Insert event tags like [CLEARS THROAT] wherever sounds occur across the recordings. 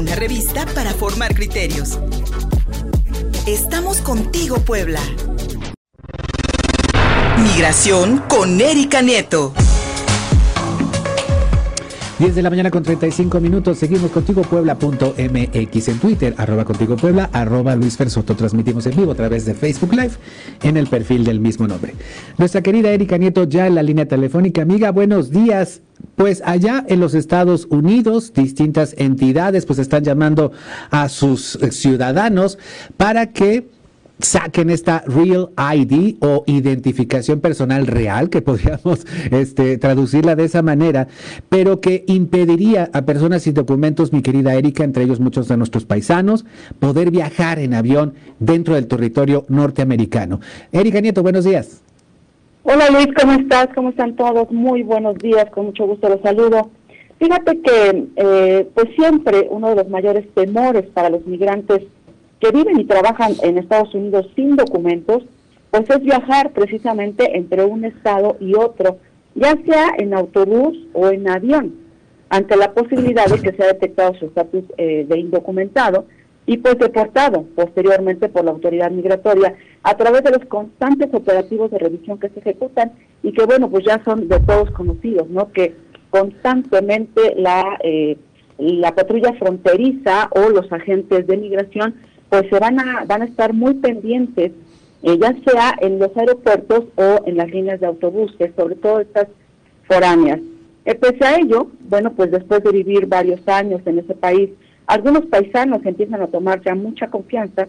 una revista para formar criterios. Estamos contigo, Puebla. Migración con Erika Nieto. 10 de la mañana con 35 minutos. Seguimos contigo puebla.mx en Twitter, arroba contigo puebla, arroba Luis Fersoto. Transmitimos en vivo a través de Facebook Live en el perfil del mismo nombre. Nuestra querida Erika Nieto ya en la línea telefónica. Amiga, buenos días. Pues allá en los Estados Unidos, distintas entidades pues están llamando a sus ciudadanos para que saquen esta Real ID o identificación personal real, que [LAUGHS] podríamos este, traducirla de esa manera, pero que impediría a personas sin documentos, mi querida Erika, entre ellos muchos de nuestros paisanos, poder viajar en avión dentro del territorio norteamericano. Erika Nieto, buenos días. Hola Luis, ¿cómo estás? ¿Cómo están todos? Muy buenos días, con mucho gusto los saludo. Fíjate que eh, pues siempre uno de los mayores temores para los migrantes que viven y trabajan en Estados Unidos sin documentos, pues es viajar precisamente entre un estado y otro, ya sea en autobús o en avión, ante la posibilidad de que sea detectado su estatus eh, de indocumentado y pues deportado posteriormente por la autoridad migratoria a través de los constantes operativos de revisión que se ejecutan y que bueno pues ya son de todos conocidos, ¿no? Que constantemente la eh, la patrulla fronteriza o los agentes de migración pues se van a, van a estar muy pendientes, eh, ya sea en los aeropuertos o en las líneas de autobuses, sobre todo estas foráneas. Eh, pese a ello, bueno, pues después de vivir varios años en ese país, algunos paisanos empiezan a tomar ya mucha confianza,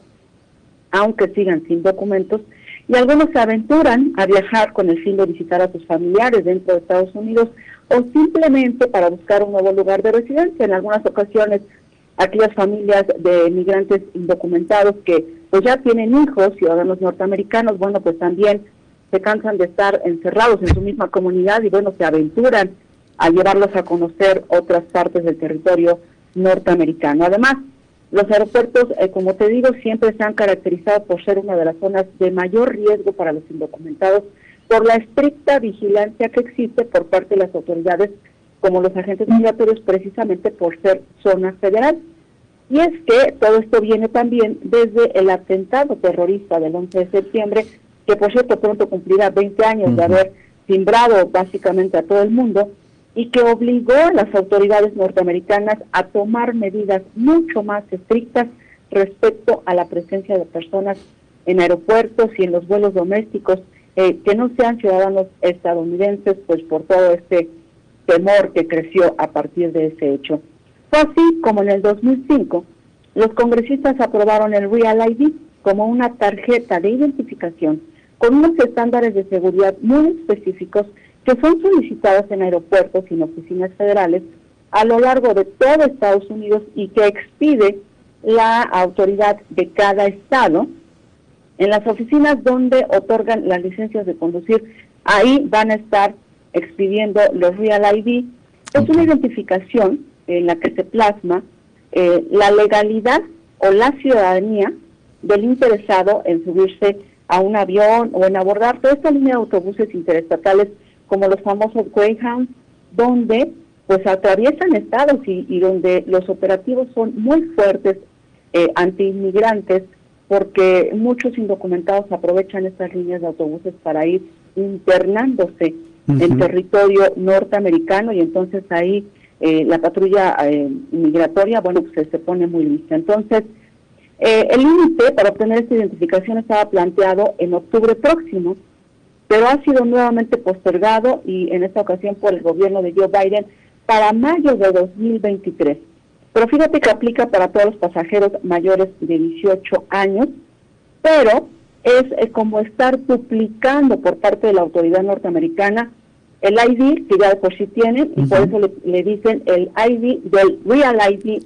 aunque sigan sin documentos, y algunos se aventuran a viajar con el fin de visitar a sus familiares dentro de Estados Unidos o simplemente para buscar un nuevo lugar de residencia. En algunas ocasiones aquellas familias de migrantes indocumentados que pues ya tienen hijos, ciudadanos norteamericanos, bueno, pues también se cansan de estar encerrados en su misma comunidad y bueno, se aventuran a llevarlos a conocer otras partes del territorio norteamericano. Además, los aeropuertos, eh, como te digo, siempre se han caracterizado por ser una de las zonas de mayor riesgo para los indocumentados por la estricta vigilancia que existe por parte de las autoridades como los agentes migratorios precisamente por ser zona federal. Y es que todo esto viene también desde el atentado terrorista del 11 de septiembre, que por cierto pronto cumplirá 20 años de haber timbrado básicamente a todo el mundo y que obligó a las autoridades norteamericanas a tomar medidas mucho más estrictas respecto a la presencia de personas en aeropuertos y en los vuelos domésticos eh, que no sean ciudadanos estadounidenses, pues por todo este temor que creció a partir de ese hecho. Fue así como en el 2005 los congresistas aprobaron el Real ID como una tarjeta de identificación con unos estándares de seguridad muy específicos que son solicitados en aeropuertos y en oficinas federales a lo largo de todo Estados Unidos y que expide la autoridad de cada estado en las oficinas donde otorgan las licencias de conducir. Ahí van a estar expidiendo los Real ID, es una identificación en la que se plasma eh, la legalidad o la ciudadanía del interesado en subirse a un avión o en abordar toda esta línea de autobuses interestatales como los famosos Greyhound, donde pues atraviesan estados y, donde los operativos son muy fuertes eh, anti-inmigrantes porque muchos indocumentados aprovechan estas líneas de autobuses para ir internándose en territorio norteamericano y entonces ahí eh, la patrulla eh, migratoria, bueno, pues se pone muy lista. Entonces, eh, el límite para obtener esta identificación estaba planteado en octubre próximo, pero ha sido nuevamente postergado y en esta ocasión por el gobierno de Joe Biden para mayo de 2023. Pero fíjate que aplica para todos los pasajeros mayores de 18 años, pero es como estar duplicando por parte de la autoridad norteamericana el ID que ya por sí tienen y por eso le, dicen el ID del Real ID,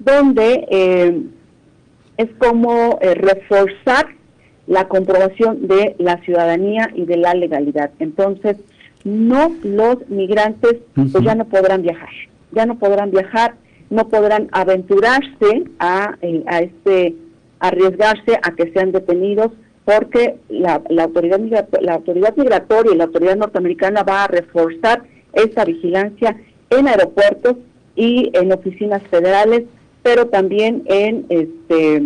donde eh, es como eh, reforzar la comprobación de la ciudadanía y de la legalidad. Entonces, no los migrantes pues ya no podrán viajar, ya no podrán viajar, no podrán aventurarse a, eh, a este arriesgarse a que sean detenidos porque la, autoridad la autoridad migratoria y la autoridad norteamericana va a reforzar esa vigilancia en aeropuertos y en oficinas federales pero también en, este,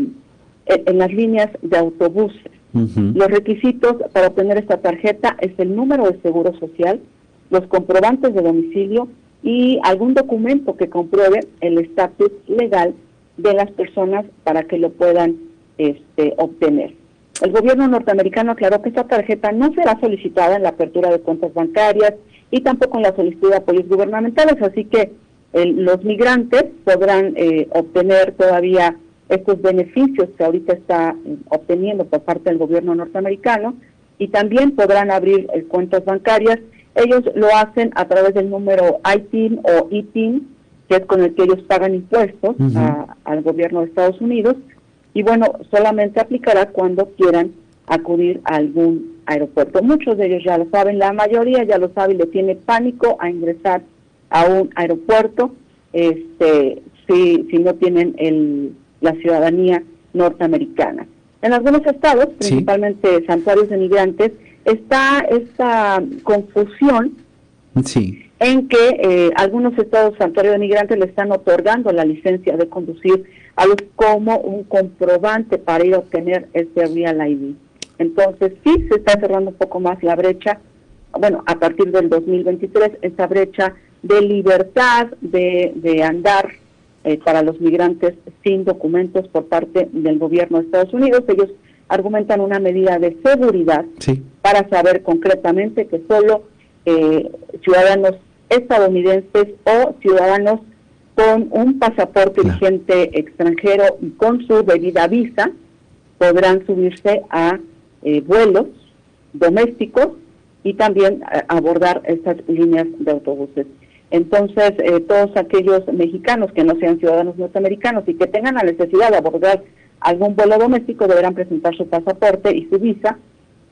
en, las líneas de autobuses. Los requisitos para obtener esta tarjeta es el número de seguro social, los comprobantes de domicilio y algún documento que compruebe el estatus legal de las personas para que lo puedan este, obtener. El gobierno norteamericano aclaró que esta tarjeta no será solicitada en la apertura de cuentas bancarias y tampoco en la solicitud de apoyos gubernamentales, así que los migrantes podrán eh, obtener todavía estos beneficios que ahorita está eh, obteniendo por parte del gobierno norteamericano y también podrán abrir eh, cuentas bancarias. Ellos lo hacen a través del número ITIN o ITIN, que es con el que ellos pagan impuestos al gobierno de Estados Unidos. Y bueno, solamente aplicará cuando quieran acudir a algún aeropuerto. Muchos de ellos ya lo saben, la mayoría ya lo sabe y le tiene pánico a ingresar a un aeropuerto este, si, si no tienen el, la ciudadanía norteamericana. En algunos estados, principalmente santuarios de migrantes, está esta confusión en que eh, algunos estados santuarios de migrantes le están otorgando la licencia de conducir a los como un comprobante para ir a obtener este Real ID. Entonces sí se está cerrando un poco más la brecha, bueno, a partir del 2023, esta brecha de libertad de, de andar eh, para los migrantes sin documentos por parte del gobierno de Estados Unidos. Ellos argumentan una medida de seguridad para saber concretamente que solo eh, ciudadanos estadounidenses o ciudadanos con un pasaporte vigente extranjero y con su debida visa podrán subirse a eh, vuelos domésticos y también abordar estas líneas de autobuses. Entonces, eh, todos aquellos mexicanos que no sean ciudadanos norteamericanos y que tengan la necesidad de abordar algún vuelo doméstico deberán presentar su pasaporte y su visa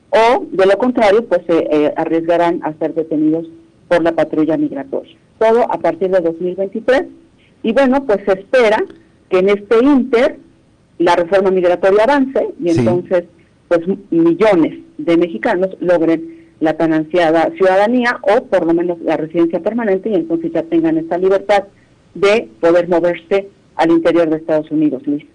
o, de lo contrario, pues se eh, arriesgarán a ser detenidos por la patrulla migratoria. Todo a partir de 2023. Y bueno, pues se espera que en este inter la reforma migratoria avance y entonces pues millones de mexicanos logren la tan ansiada ciudadanía o por lo menos la residencia permanente y entonces ya tengan esa libertad de poder moverse al interior de Estados Unidos, Luis.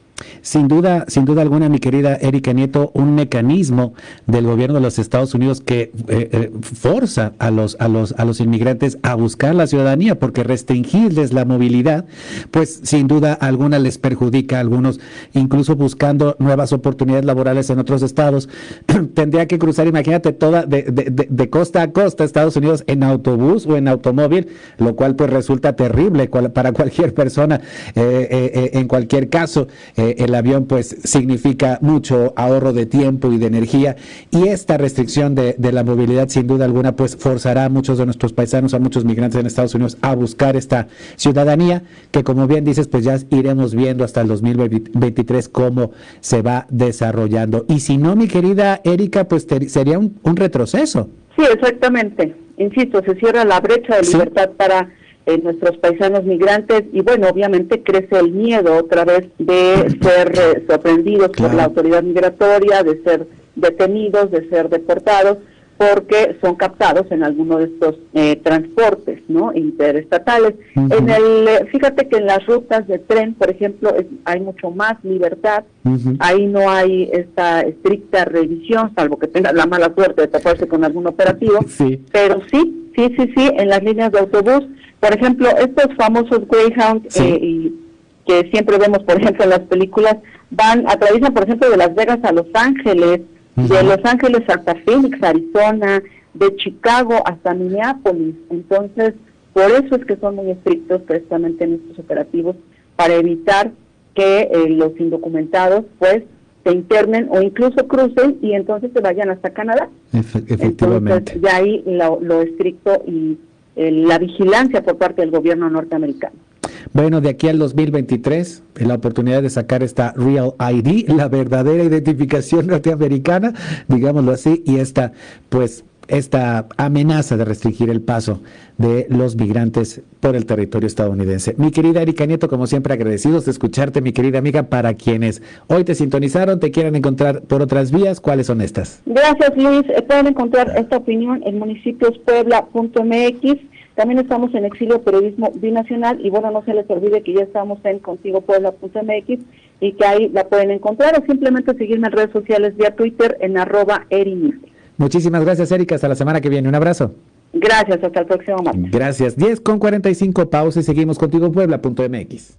Sin duda, sin duda alguna, mi querida Erika Nieto, un mecanismo del gobierno de los Estados Unidos que eh, eh, forza a los, a los, a los inmigrantes a buscar la ciudadanía, porque restringirles la movilidad, pues sin duda alguna les perjudica a algunos, incluso buscando nuevas oportunidades laborales en otros estados. [CLEARS THROAT] Tendría que cruzar, imagínate, toda de, de, de, costa a costa Estados Unidos en autobús o en automóvil, lo cual pues resulta terrible para cualquier persona eh, en cualquier caso el avión pues significa mucho ahorro de tiempo y de energía y esta restricción de, la movilidad sin duda alguna pues forzará a muchos de nuestros paisanos, a muchos migrantes en Estados Unidos a buscar esta ciudadanía que como bien dices pues ya iremos viendo hasta el 2023 cómo se va desarrollando. Y si no, mi querida Erika, pues sería un, retroceso. Sí, exactamente. Insisto, se cierra la brecha de libertad para en nuestros paisanos migrantes y bueno, obviamente crece el miedo otra vez de ser eh, sorprendidos por la autoridad migratoria, de ser detenidos, de ser deportados, porque son captados en alguno de estos eh, transportes no interestatales. En el, eh, fíjate que en las rutas de tren, por ejemplo, hay mucho más libertad. Ahí no hay esta estricta revisión, salvo que tenga la mala suerte de taparse con algún operativo. Pero sí, sí, sí, sí, en las líneas de autobús por ejemplo, estos famosos Greyhound eh, que siempre vemos, por ejemplo, en las películas, van, atraviesan, por ejemplo, de Las Vegas a Los Ángeles, de Los Ángeles hasta Phoenix, Arizona, de Chicago hasta Minneapolis. Entonces, por eso es que son muy estrictos precisamente en estos operativos, para evitar que eh, los indocumentados, pues, se internen o incluso crucen y entonces se vayan hasta Canadá. efectivamente. Entonces, ya ahí lo, lo estricto y la vigilancia por parte del gobierno norteamericano. Bueno, de aquí al 2023, la oportunidad de sacar esta Real ID, la verdadera identificación [LAUGHS] norteamericana, digámoslo así, y esta, pues, esta amenaza de restringir el paso de los migrantes por el territorio estadounidense. Mi querida Erika Nieto, como siempre, agradecidos de escucharte, mi querida amiga, para quienes hoy te sintonizaron, te quieran encontrar por otras vías, ¿cuáles son estas? Gracias, Luis. Eh, pueden encontrar esta opinión en municipiospuebla.mx También estamos en Exilio Periodismo Binacional y bueno, no se les olvide que ya estamos en contigopuebla.mx y que ahí la pueden encontrar o simplemente seguirme en redes sociales vía Twitter en arroba. Muchísimas gracias, Erika. Hasta la semana que viene. Un abrazo. Gracias, hasta el próximo martes. Gracias. 10 con 45 pausa y seguimos contigo Puebla.mx.